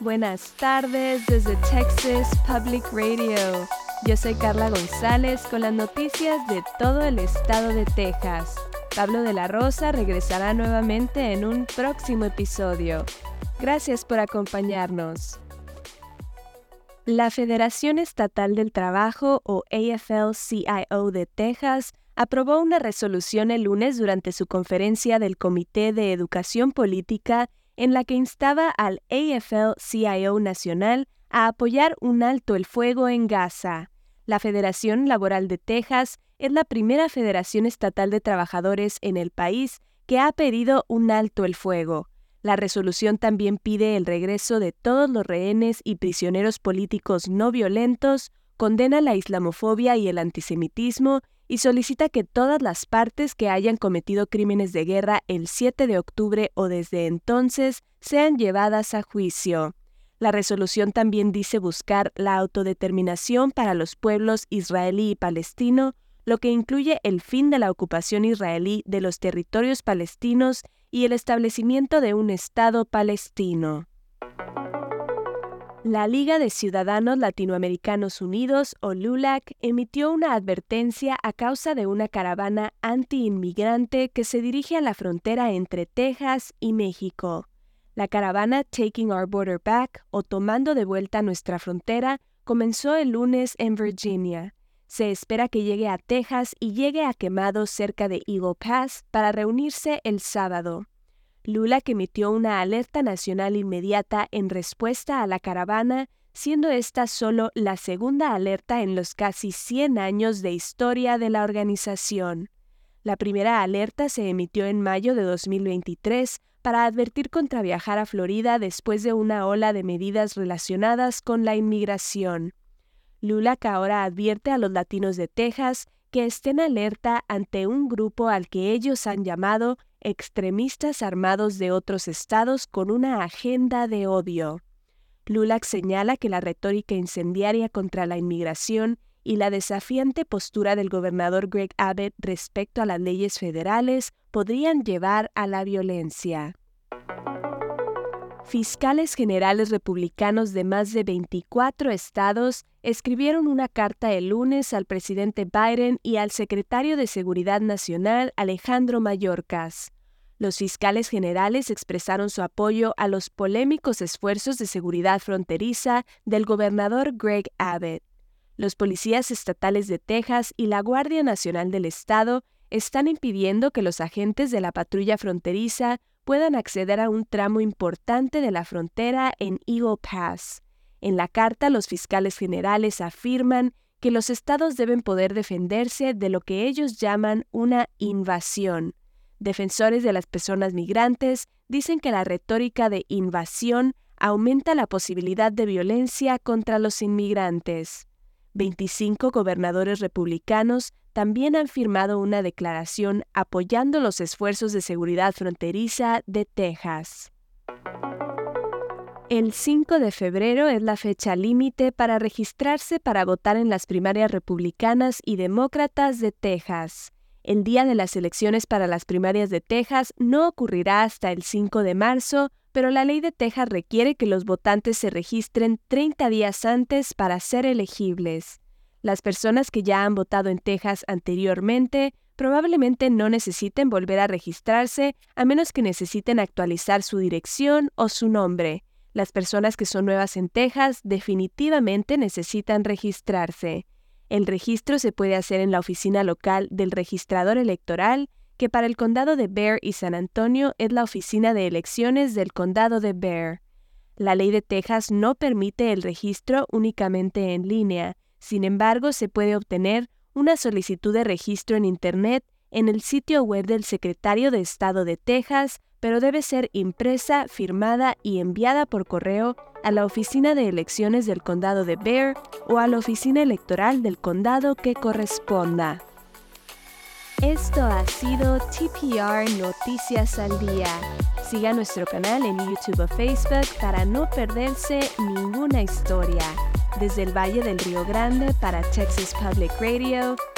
buenas tardes desde Texas Public Radio. Yo soy Carla González con las noticias de todo el estado de Texas. Pablo de la Rosa regresará nuevamente en un próximo episodio. Gracias por acompañarnos. La Federación Estatal del Trabajo o AFL-CIO de Texas aprobó una resolución el lunes durante su conferencia del Comité de Educación Política en la que instaba al AFL-CIO Nacional a apoyar un alto el fuego en Gaza. La Federación Laboral de Texas es la primera federación estatal de trabajadores en el país que ha pedido un alto el fuego. La resolución también pide el regreso de todos los rehenes y prisioneros políticos no violentos, condena la islamofobia y el antisemitismo y solicita que todas las partes que hayan cometido crímenes de guerra el 7 de octubre o desde entonces sean llevadas a juicio. La resolución también dice buscar la autodeterminación para los pueblos israelí y palestino, lo que incluye el fin de la ocupación israelí de los territorios palestinos y el establecimiento de un Estado palestino. La Liga de Ciudadanos Latinoamericanos Unidos, o LULAC, emitió una advertencia a causa de una caravana anti-inmigrante que se dirige a la frontera entre Texas y México. La caravana Taking Our Border Back, o Tomando de vuelta nuestra frontera, comenzó el lunes en Virginia. Se espera que llegue a Texas y llegue a Quemado cerca de Eagle Pass para reunirse el sábado. Lula que emitió una alerta nacional inmediata en respuesta a la caravana, siendo esta solo la segunda alerta en los casi 100 años de historia de la organización. La primera alerta se emitió en mayo de 2023 para advertir contra viajar a Florida después de una ola de medidas relacionadas con la inmigración. LULAC ahora advierte a los latinos de Texas que estén alerta ante un grupo al que ellos han llamado extremistas armados de otros estados con una agenda de odio. Lulac señala que la retórica incendiaria contra la inmigración y la desafiante postura del gobernador Greg Abbott respecto a las leyes federales podrían llevar a la violencia. Fiscales generales republicanos de más de 24 estados escribieron una carta el lunes al presidente Biden y al secretario de Seguridad Nacional Alejandro Mayorkas. Los fiscales generales expresaron su apoyo a los polémicos esfuerzos de seguridad fronteriza del gobernador Greg Abbott. Los policías estatales de Texas y la Guardia Nacional del Estado están impidiendo que los agentes de la patrulla fronteriza puedan acceder a un tramo importante de la frontera en Eagle Pass. En la carta, los fiscales generales afirman que los estados deben poder defenderse de lo que ellos llaman una invasión. Defensores de las personas migrantes dicen que la retórica de invasión aumenta la posibilidad de violencia contra los inmigrantes. 25 gobernadores republicanos también han firmado una declaración apoyando los esfuerzos de seguridad fronteriza de Texas. El 5 de febrero es la fecha límite para registrarse para votar en las primarias republicanas y demócratas de Texas. El día de las elecciones para las primarias de Texas no ocurrirá hasta el 5 de marzo, pero la ley de Texas requiere que los votantes se registren 30 días antes para ser elegibles. Las personas que ya han votado en Texas anteriormente probablemente no necesiten volver a registrarse a menos que necesiten actualizar su dirección o su nombre. Las personas que son nuevas en Texas definitivamente necesitan registrarse. El registro se puede hacer en la oficina local del registrador electoral, que para el condado de Bear y San Antonio es la oficina de elecciones del condado de Bear. La ley de Texas no permite el registro únicamente en línea, sin embargo, se puede obtener una solicitud de registro en Internet en el sitio web del Secretario de Estado de Texas, pero debe ser impresa, firmada y enviada por correo a la Oficina de Elecciones del Condado de Bear o a la Oficina Electoral del Condado que corresponda. Esto ha sido TPR Noticias al Día. Siga nuestro canal en YouTube o Facebook para no perderse ninguna historia. Desde el Valle del Río Grande para Texas Public Radio,